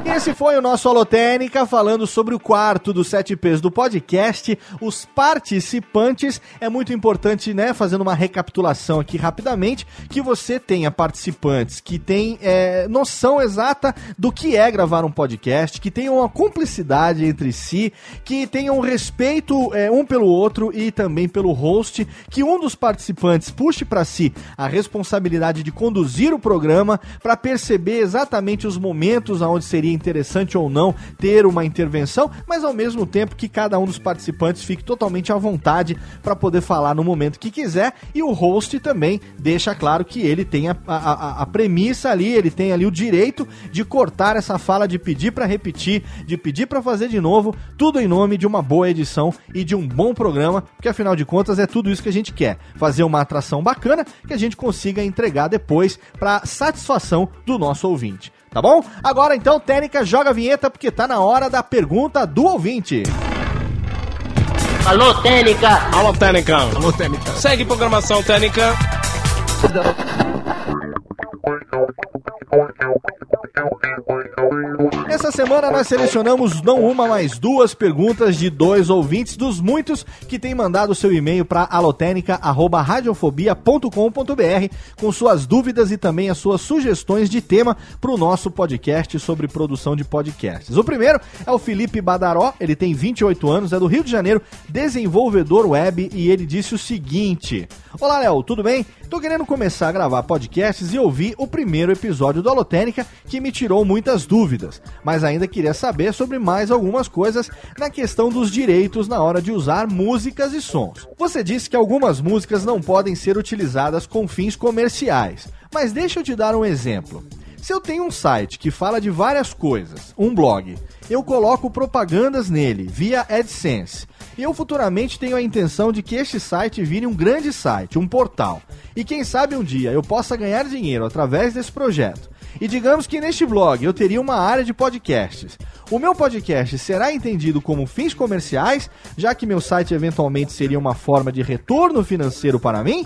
Esse foi o nosso Holotênica falando sobre o quarto dos sete P's do podcast, os participantes. É muito importante, né, fazendo uma recapitulação aqui rapidamente, que você tenha participantes que têm é, noção exata do que é gravar um podcast, que tenham uma cumplicidade entre si, que tenham respeito é, um pelo outro e também pelo host, que um dos participantes puxe para si a responsabilidade de conduzir o programa para perceber exatamente os momentos aonde seria interessante ou não ter uma intervenção, mas ao mesmo tempo que cada um dos participantes fique totalmente à vontade para poder falar no momento que quiser. E o host também deixa claro que ele tem a, a, a premissa ali, ele tem ali o direito de cortar essa fala, de pedir para repetir, de pedir para fazer de novo, tudo em nome de uma boa edição e de um bom programa, porque afinal de contas é tudo isso que a gente quer, fazer uma atração bacana que a gente consiga entregar depois para satisfação do nosso ouvinte tá bom? Agora então, Técnica, joga a vinheta porque tá na hora da pergunta do ouvinte. Alô, Técnica! Alô, Técnica! Alô, Técnica! Segue programação Técnica! Essa semana nós selecionamos não uma, mas duas perguntas de dois ouvintes dos muitos que têm mandado seu e-mail para alotenica@radiofobia.com.br com suas dúvidas e também as suas sugestões de tema para o nosso podcast sobre produção de podcasts. O primeiro é o Felipe Badaró, ele tem 28 anos, é do Rio de Janeiro, desenvolvedor web e ele disse o seguinte: Olá, Léo, tudo bem? Tô querendo começar a gravar podcasts e ouvir o primeiro episódio do Alotênica que me tirou muitas dúvidas, mas ainda queria saber sobre mais algumas coisas na questão dos direitos na hora de usar músicas e sons. Você disse que algumas músicas não podem ser utilizadas com fins comerciais, mas deixa eu te dar um exemplo. Se eu tenho um site que fala de várias coisas, um blog, eu coloco propagandas nele via AdSense. E eu futuramente tenho a intenção de que este site vire um grande site, um portal. E quem sabe um dia eu possa ganhar dinheiro através desse projeto. E digamos que neste blog eu teria uma área de podcasts. O meu podcast será entendido como fins comerciais, já que meu site eventualmente seria uma forma de retorno financeiro para mim?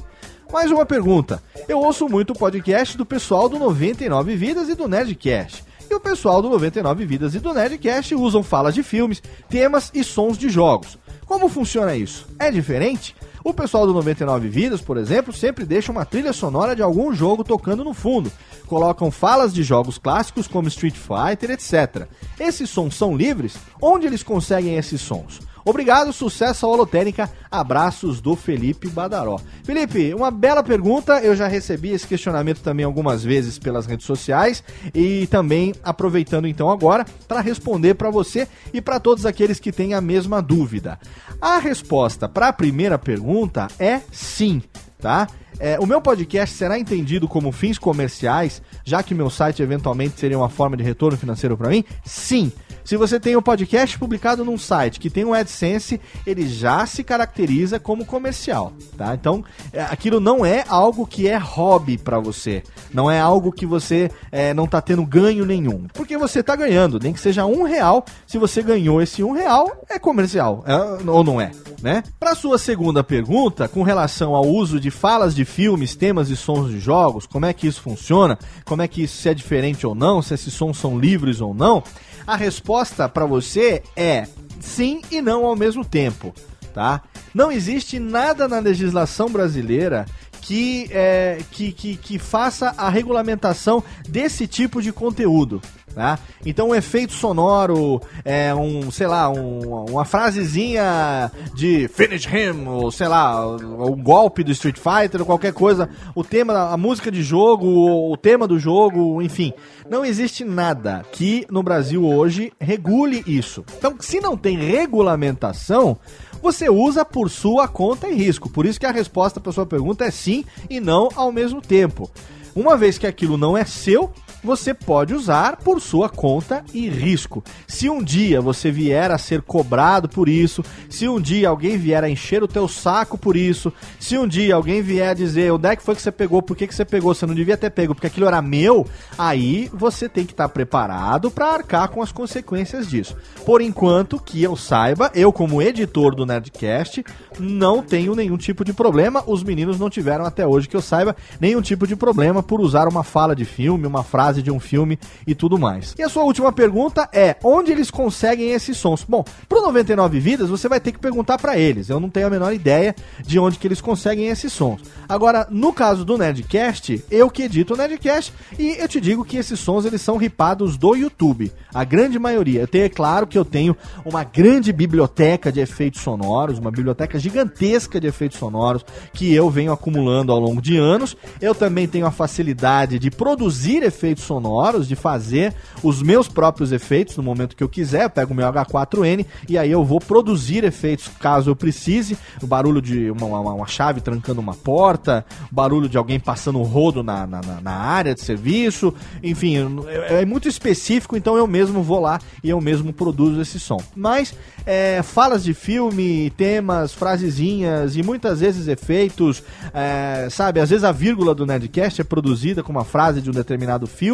Mais uma pergunta. Eu ouço muito o podcast do pessoal do 99 Vidas e do Nerdcast. E o pessoal do 99 Vidas e do Nerdcast usam falas de filmes, temas e sons de jogos. Como funciona isso? É diferente? O pessoal do 99 Vidas, por exemplo, sempre deixa uma trilha sonora de algum jogo tocando no fundo. Colocam falas de jogos clássicos como Street Fighter, etc. Esses sons são livres? Onde eles conseguem esses sons? Obrigado, sucesso à Holotênica. Abraços do Felipe Badaró. Felipe, uma bela pergunta. Eu já recebi esse questionamento também algumas vezes pelas redes sociais e também aproveitando então agora para responder para você e para todos aqueles que têm a mesma dúvida. A resposta para a primeira pergunta é sim, tá? É, o meu podcast será entendido como fins comerciais, já que meu site eventualmente seria uma forma de retorno financeiro para mim? Sim. Se você tem um podcast publicado num site que tem um AdSense, ele já se caracteriza como comercial, tá? Então, é, aquilo não é algo que é hobby para você. Não é algo que você é, não tá tendo ganho nenhum. Porque você tá ganhando, nem que seja um real. Se você ganhou esse um real, é comercial. É, ou não é, né? Para sua segunda pergunta, com relação ao uso de falas de filmes, temas e sons de jogos, como é que isso funciona? Como é que isso se é diferente ou não? Se esses sons são livres ou não? A resposta para você é sim e não ao mesmo tempo, tá? Não existe nada na legislação brasileira que, é, que, que, que faça a regulamentação desse tipo de conteúdo. Tá? Então um efeito sonoro, é um, sei lá, um, uma frasezinha de finish him, ou sei lá, um golpe do Street Fighter, ou qualquer coisa, o tema, a música de jogo, o tema do jogo, enfim. Não existe nada que no Brasil hoje regule isso. Então, se não tem regulamentação, você usa por sua conta e risco. Por isso que a resposta para sua pergunta é sim e não ao mesmo tempo. Uma vez que aquilo não é seu, você pode usar por sua conta e risco. Se um dia você vier a ser cobrado por isso, se um dia alguém vier a encher o teu saco por isso, se um dia alguém vier a dizer onde é que foi que você pegou, por que, que você pegou, você não devia ter pego, porque aquilo era meu, aí você tem que estar preparado para arcar com as consequências disso. Por enquanto, que eu saiba, eu como editor do Nerdcast, não tenho nenhum tipo de problema, os meninos não tiveram até hoje que eu saiba nenhum tipo de problema por usar uma fala de filme, uma frase frase de um filme e tudo mais. E a sua última pergunta é: onde eles conseguem esses sons? Bom, pro 99 Vidas você vai ter que perguntar para eles. Eu não tenho a menor ideia de onde que eles conseguem esses sons. Agora, no caso do Nerdcast, eu que edito o Nerdcast e eu te digo que esses sons eles são ripados do YouTube. A grande maioria. Eu tenho, é claro que eu tenho uma grande biblioteca de efeitos sonoros, uma biblioteca gigantesca de efeitos sonoros que eu venho acumulando ao longo de anos. Eu também tenho a facilidade de produzir efeitos efeitos sonoros, de fazer os meus próprios efeitos no momento que eu quiser. Eu pego o meu H4N e aí eu vou produzir efeitos caso eu precise. O barulho de uma, uma, uma chave trancando uma porta, barulho de alguém passando um rodo na, na, na área de serviço. Enfim, é, é, muito específico, então eu mesmo vou lá e eu mesmo produzo esse som. Mas é, falas de filme, temas, frasezinhas e muitas vezes efeitos, é, sabe? Às vezes a vírgula do Nerdcast é produzida com uma frase de um determinado filme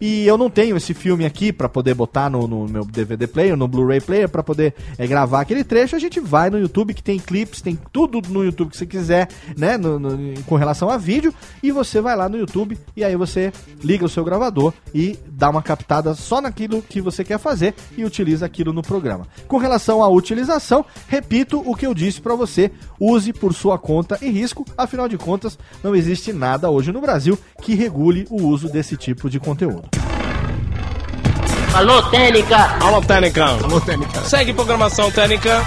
e eu não tenho esse filme aqui para poder botar no, no, meu DVD player, no Blu-ray player, para poder é, gravar aquele trecho. A gente vai no YouTube que tem clipes, tem tudo no YouTube que você quiser, né? No, no, com relação a vídeo e você vai lá no YouTube e aí você liga o seu gravador e dá uma captada só naquilo que você quer fazer e utiliza aquilo no programa. Com relação à utilização, repito o que eu disse para você: use por sua conta e risco, afinal de contas, não existe nada hoje no Brasil que regule o uso desse tipo de conteúdo. Alô, Técnica! Alô, Técnica! Alô, Técnica! Segue programação Técnica!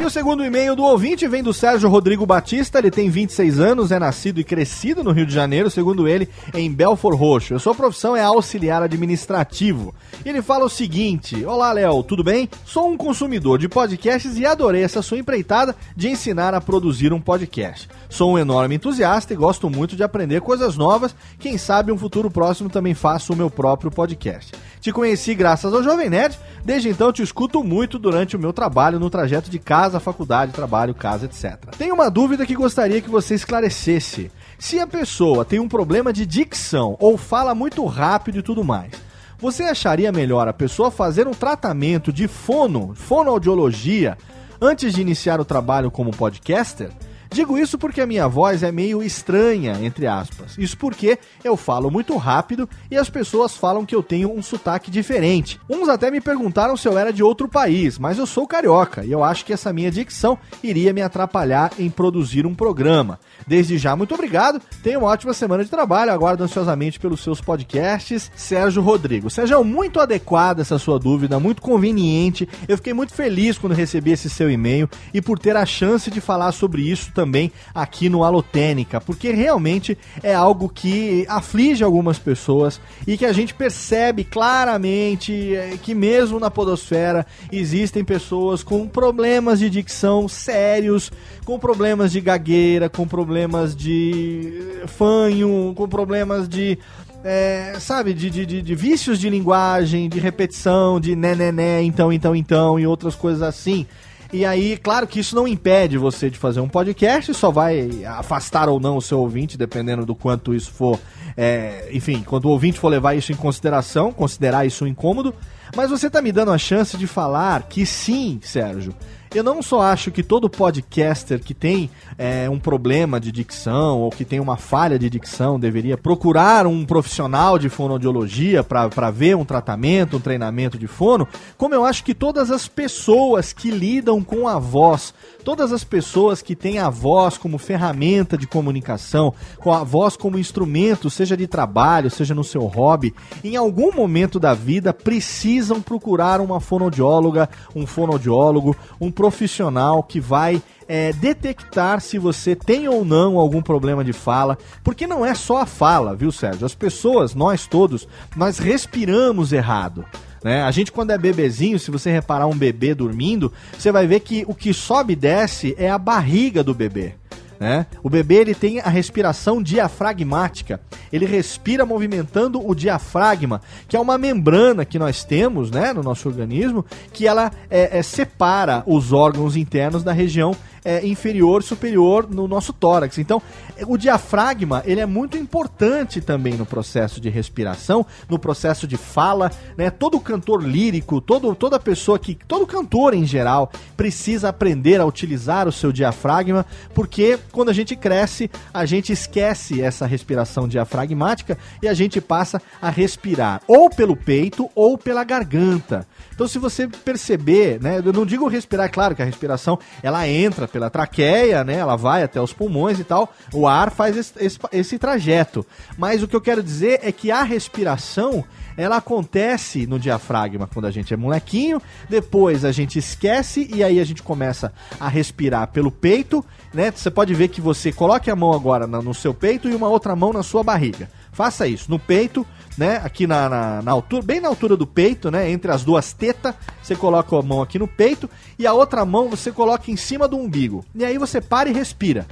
E o segundo e-mail do ouvinte vem do Sérgio Rodrigo Batista. Ele tem 26 anos, é nascido e crescido no Rio de Janeiro, segundo ele, em Belfor Roxo. A sua profissão é auxiliar administrativo. Ele fala o seguinte: Olá, Léo, tudo bem? Sou um consumidor de podcasts e adorei essa sua empreitada de ensinar a produzir um podcast. Sou um enorme entusiasta e gosto muito de aprender coisas novas. Quem sabe um futuro próximo também faço o meu próprio podcast. Te conheci graças ao Jovem Nerd, desde então te escuto muito durante o meu trabalho no trajeto de casa, faculdade, trabalho, casa, etc. Tenho uma dúvida que gostaria que você esclarecesse. Se a pessoa tem um problema de dicção ou fala muito rápido e tudo mais, você acharia melhor a pessoa fazer um tratamento de fono, fonoaudiologia, antes de iniciar o trabalho como podcaster? Digo isso porque a minha voz é meio estranha, entre aspas. Isso porque eu falo muito rápido e as pessoas falam que eu tenho um sotaque diferente. Uns até me perguntaram se eu era de outro país, mas eu sou carioca e eu acho que essa minha dicção iria me atrapalhar em produzir um programa. Desde já, muito obrigado. Tenha uma ótima semana de trabalho. Aguardo ansiosamente pelos seus podcasts. Sérgio Rodrigo. Sérgio, muito adequada essa sua dúvida, muito conveniente. Eu fiquei muito feliz quando recebi esse seu e-mail e por ter a chance de falar sobre isso também aqui no Alotênica, porque realmente é algo que aflige algumas pessoas e que a gente percebe claramente é, que mesmo na podosfera existem pessoas com problemas de dicção sérios, com problemas de gagueira, com problemas de fanho, com problemas de é, sabe, de, de, de, de, vícios de linguagem, de repetição, de né, né, né, então, então, então, e outras coisas assim. E aí, claro que isso não impede você de fazer um podcast, só vai afastar ou não o seu ouvinte, dependendo do quanto isso for. É, enfim, quando o ouvinte for levar isso em consideração, considerar isso um incômodo. Mas você tá me dando a chance de falar que sim, Sérgio, eu não só acho que todo podcaster que tem é, um problema de dicção ou que tem uma falha de dicção deveria procurar um profissional de fonoaudiologia para ver um tratamento, um treinamento de fono, como eu acho que todas as pessoas que lidam com a voz, todas as pessoas que têm a voz como ferramenta de comunicação, com a voz como instrumento, seja de trabalho, seja no seu hobby, em algum momento da vida precisam procurar uma fonoaudióloga, um fonoaudiólogo, um profissional que vai é, detectar se você tem ou não algum problema de fala, porque não é só a fala, viu, Sérgio? As pessoas, nós todos, nós respiramos errado. Né? A gente, quando é bebezinho, se você reparar um bebê dormindo, você vai ver que o que sobe e desce é a barriga do bebê. Né? O bebê ele tem a respiração diafragmática. Ele respira movimentando o diafragma, que é uma membrana que nós temos né, no nosso organismo, que ela é, é, separa os órgãos internos da região é, inferior superior no nosso tórax. Então, o diafragma ele é muito importante também no processo de respiração, no processo de fala. Né? Todo cantor lírico, todo, toda pessoa que. todo cantor em geral precisa aprender a utilizar o seu diafragma, porque quando a gente cresce, a gente esquece essa respiração diafragmática e a gente passa a respirar ou pelo peito ou pela garganta. Então, se você perceber, né, eu não digo respirar, é claro que a respiração ela entra pela traqueia, né, ela vai até os pulmões e tal, o ar faz esse, esse, esse trajeto. Mas o que eu quero dizer é que a respiração ela acontece no diafragma quando a gente é molequinho, depois a gente esquece e aí a gente começa a respirar pelo peito, né? Você pode ver que você coloque a mão agora no seu peito e uma outra mão na sua barriga. Faça isso no peito, né? Aqui na, na, na, altura, bem na altura do peito, né? Entre as duas tetas, você coloca a mão aqui no peito e a outra mão você coloca em cima do umbigo. E aí você para e respira.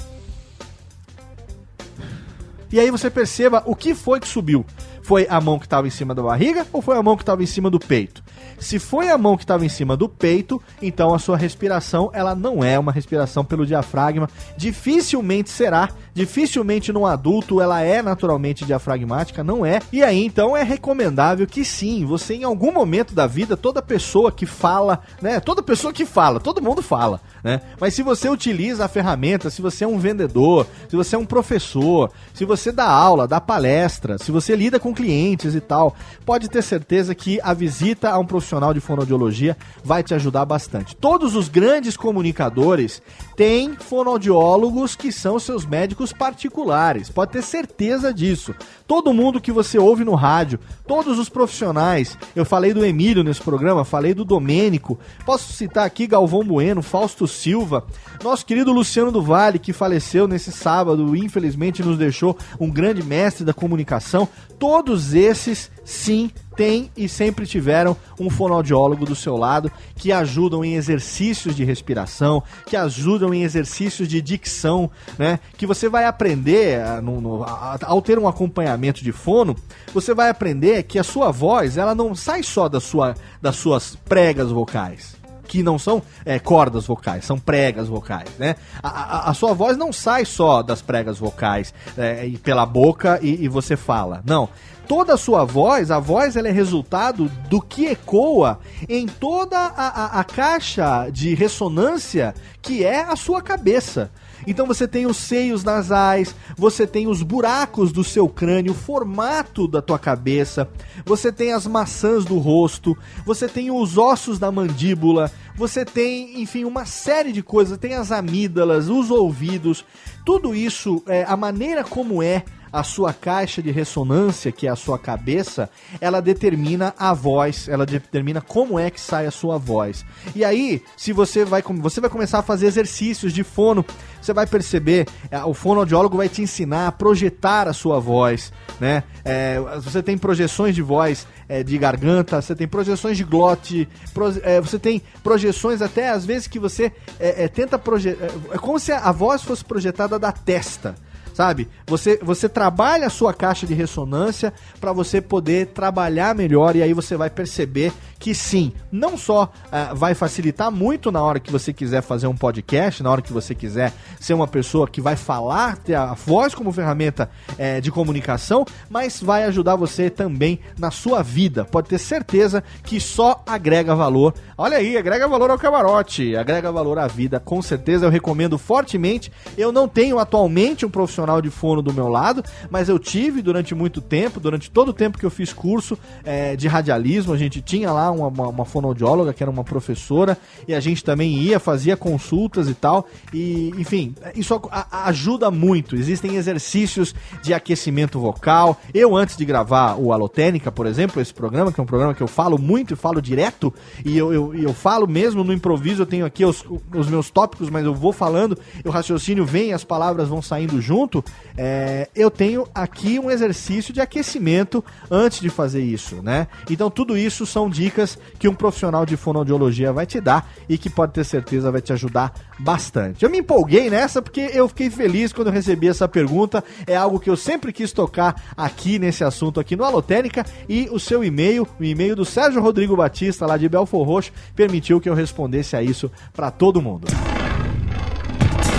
E aí você perceba o que foi que subiu. Foi a mão que estava em cima da barriga ou foi a mão que estava em cima do peito? Se foi a mão que estava em cima do peito, então a sua respiração ela não é uma respiração pelo diafragma. Dificilmente será, dificilmente no adulto ela é naturalmente diafragmática, não é. E aí então é recomendável que sim, você em algum momento da vida, toda pessoa que fala, né? Toda pessoa que fala, todo mundo fala, né? Mas se você utiliza a ferramenta, se você é um vendedor, se você é um professor, se você dá aula, dá palestra, se você lida com clientes e tal, pode ter certeza que a visita a um profissional de fonoaudiologia vai te ajudar bastante. Todos os grandes comunicadores têm fonoaudiólogos que são seus médicos particulares. Pode ter certeza disso. Todo mundo que você ouve no rádio, todos os profissionais. Eu falei do Emílio nesse programa, falei do Domênico. Posso citar aqui Galvão Bueno, Fausto Silva, nosso querido Luciano do Vale, que faleceu nesse sábado, infelizmente nos deixou um grande mestre da comunicação. Todos esses, sim, têm e sempre tiveram um fonoaudiólogo do seu lado que ajudam em exercícios de respiração, que ajudam em exercícios de dicção, né? Que você vai aprender a, no, no, ao ter um acompanhamento de fono, você vai aprender que a sua voz ela não sai só da sua, das suas pregas vocais que não são é, cordas vocais, são pregas vocais, né? A, a, a, sua voz não sai só das pregas vocais é, pela boca e, e você fala. Não toda a sua voz, a voz ela é resultado do que ecoa em toda a, a, a, caixa de ressonância que é a sua cabeça. Então você tem os seios nasais, você tem os buracos do seu crânio, o formato da tua cabeça, você tem as maçãs do rosto, você tem os ossos da mandíbula, você tem, enfim, uma série de coisas, tem as amígdalas, os ouvidos, tudo isso, é, a maneira como é a sua caixa de ressonância, que é a sua cabeça, ela determina a voz, ela determina como é que sai a sua voz. E aí, se você vai, você vai começar a fazer exercícios de fono, você vai perceber, é, o fonoaudiólogo vai te ensinar a projetar a sua voz, né? É, você tem projeções de voz é, de garganta, você tem projeções de glote, pro, é, você tem projeções até às vezes que você é, é, tenta projetar. É como se a voz fosse projetada da testa sabe? Você, você trabalha a sua caixa de ressonância para você poder trabalhar melhor e aí você vai perceber que sim, não só uh, vai facilitar muito na hora que você quiser fazer um podcast, na hora que você quiser ser uma pessoa que vai falar, ter a voz como ferramenta uh, de comunicação, mas vai ajudar você também na sua vida. Pode ter certeza que só agrega valor. Olha aí, agrega valor ao camarote, agrega valor à vida, com certeza eu recomendo fortemente. Eu não tenho atualmente um profissional de fono do meu lado, mas eu tive durante muito tempo, durante todo o tempo que eu fiz curso é, de radialismo, a gente tinha lá uma, uma, uma fonoaudióloga que era uma professora e a gente também ia, fazia consultas e tal. E, enfim, isso ajuda muito. Existem exercícios de aquecimento vocal. Eu, antes de gravar o Alotênica, por exemplo, esse programa, que é um programa que eu falo muito e falo direto, e eu, eu, eu falo mesmo no improviso, eu tenho aqui os, os meus tópicos, mas eu vou falando, o raciocínio vem, as palavras vão saindo junto é, eu tenho aqui um exercício de aquecimento antes de fazer isso, né? Então tudo isso são dicas que um profissional de fonoaudiologia vai te dar e que pode ter certeza vai te ajudar bastante. Eu me empolguei nessa porque eu fiquei feliz quando eu recebi essa pergunta. É algo que eu sempre quis tocar aqui nesse assunto aqui no Alotênica e o seu e-mail, o e-mail do Sérgio Rodrigo Batista lá de Belfor Roxo, permitiu que eu respondesse a isso para todo mundo.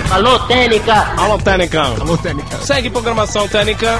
Alô, Técnica! Alô, Técnica! Alô, Técnica! Segue programação Técnica!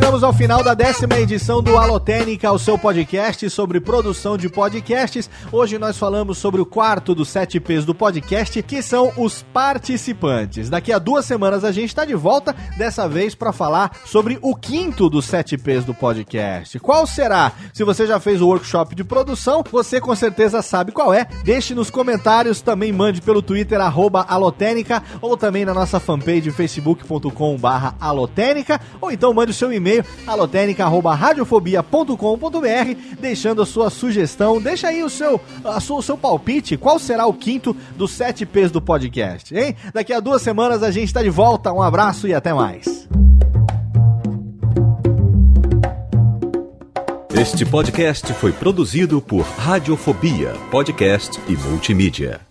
chegamos ao final da décima edição do Alotênica, o seu podcast sobre produção de podcasts. Hoje nós falamos sobre o quarto dos sete P's do podcast, que são os participantes. Daqui a duas semanas a gente está de volta, dessa vez para falar sobre o quinto dos sete P's do podcast. Qual será? Se você já fez o workshop de produção, você com certeza sabe qual é. Deixe nos comentários, também mande pelo Twitter, arroba Alotênica, ou também na nossa fanpage facebook.com barra Alotênica, ou então mande o seu e-mail alotênica@radiofobia.com.br, deixando a sua sugestão. Deixa aí o seu, a sua, o seu palpite. Qual será o quinto dos sete P's do podcast, hein? Daqui a duas semanas a gente está de volta. Um abraço e até mais. Este podcast foi produzido por Radiofobia, podcast e multimídia.